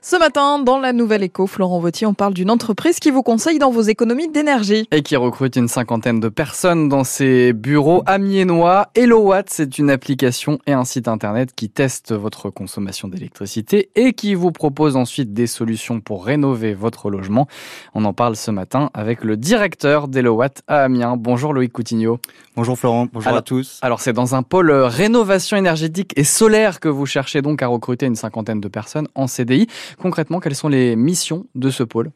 Ce matin, dans la Nouvelle Éco, Florent Vautier, on parle d'une entreprise qui vous conseille dans vos économies d'énergie. Et qui recrute une cinquantaine de personnes dans ses bureaux amiénois. HelloWatt, c'est une application et un site internet qui teste votre consommation d'électricité et qui vous propose ensuite des solutions pour rénover votre logement. On en parle ce matin avec le directeur d'HelloWatt à Amiens. Bonjour Loïc Coutinho. Bonjour Florent, bonjour alors, à tous. Alors c'est dans un pôle rénovation énergétique et solaire que vous cherchez donc à recruter une cinquantaine de personnes en CDI. Concrètement, quelles sont les missions de ce pôle?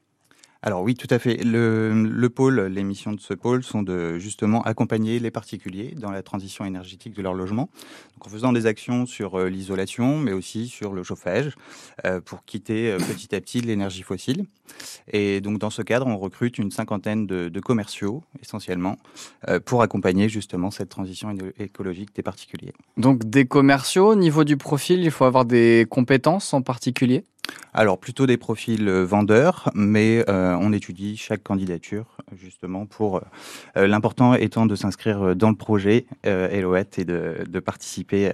Alors oui, tout à fait. Le, le, pôle, les missions de ce pôle sont de justement accompagner les particuliers dans la transition énergétique de leur logement, donc en faisant des actions sur euh, l'isolation, mais aussi sur le chauffage, euh, pour quitter euh, petit à petit l'énergie fossile. Et donc dans ce cadre, on recrute une cinquantaine de, de commerciaux, essentiellement, euh, pour accompagner justement cette transition écologique des particuliers. Donc des commerciaux, au niveau du profil, il faut avoir des compétences en particulier? Alors plutôt des profils vendeurs, mais euh, on étudie chaque candidature justement pour euh, l'important étant de s'inscrire dans le projet euh, et de, participer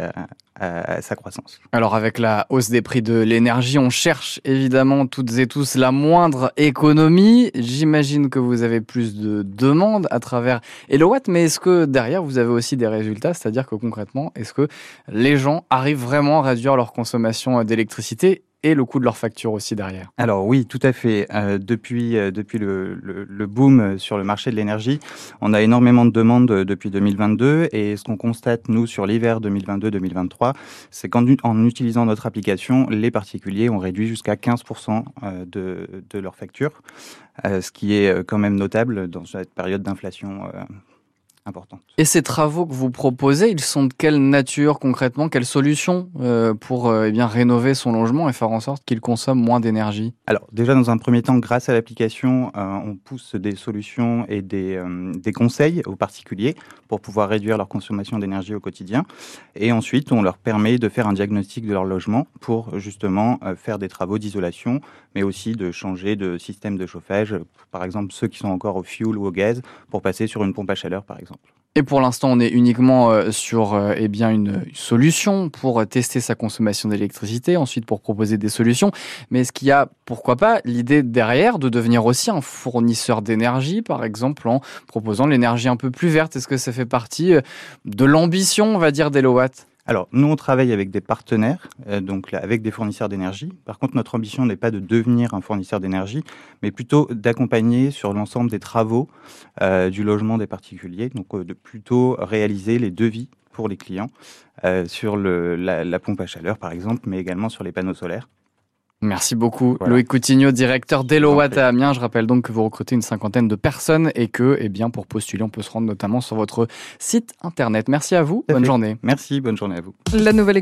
à, sa croissance. Alors avec la hausse des prix de l'énergie, on cherche évidemment toutes et tous la moindre économie. J'imagine que vous avez plus de demandes à travers Elowatt, mais est-ce que derrière vous avez aussi des résultats, c'est-à-dire que concrètement, est-ce que les gens arrivent vraiment à réduire leur consommation d'électricité et le coût de leur facture aussi derrière. Alors oui, tout à fait. Euh, depuis euh, depuis le, le, boom sur le marché de l'énergie, on a énormément de demandes depuis 2022 et ce qu'on constate nous sur l'hiver 2022-2023, c'est qu'en en utilisant notre application, les particuliers ont réduit jusqu'à 15% euh, de, de leur facture, euh, ce qui est quand même notable dans cette période d'inflation importante. Et ces travaux que vous proposez, ils sont de quelle nature concrètement? Quelles solutions euh, pour euh, eh bien, rénover son logement et faire en sorte qu'il consomme moins d'énergie? Alors déjà dans un premier temps, grâce à l'application, euh, on pousse des solutions et des, des, conseils aux particuliers pour pouvoir réduire leur consommation d'énergie au quotidien. Et ensuite, on leur permet de faire un diagnostic de leur logement pour justement faire des travaux d'isolation, mais aussi de changer de système de chauffage, par exemple ceux qui sont encore au fuel ou au gaz, pour passer sur une pompe à chaleur par exemple. Et pour l'instant, on est uniquement euh, sur euh, eh une solution pour tester sa consommation d'électricité, ensuite pour proposer des solutions. Mais est-ce qu'il y a, pourquoi pas, l'idée derrière de devenir aussi un fournisseur d'énergie, par exemple en proposant l'énergie un peu plus verte? Est-ce que ça fait partie euh, de l'ambition, on va dire, d'Elowatt? Alors, nous, on travaille avec des partenaires, euh, donc avec des fournisseurs d'énergie. Par contre, notre ambition n'est pas de devenir un fournisseur d'énergie, mais plutôt d'accompagner sur l'ensemble des travaux euh, du logement des particuliers, donc euh, de plutôt réaliser les devis pour les clients euh, sur la pompe à chaleur, par exemple, mais également sur les panneaux solaires. Merci beaucoup, voilà. Loïc Coutinho, directeur d'Elowatt à Amiens. Je rappelle donc que vous recrutez une cinquantaine de personnes et que, eh bien, pour postuler, on peut se rendre notamment sur votre site internet. Merci à vous. Bonne journée. Merci. Bonne journée à vous. La nouvelle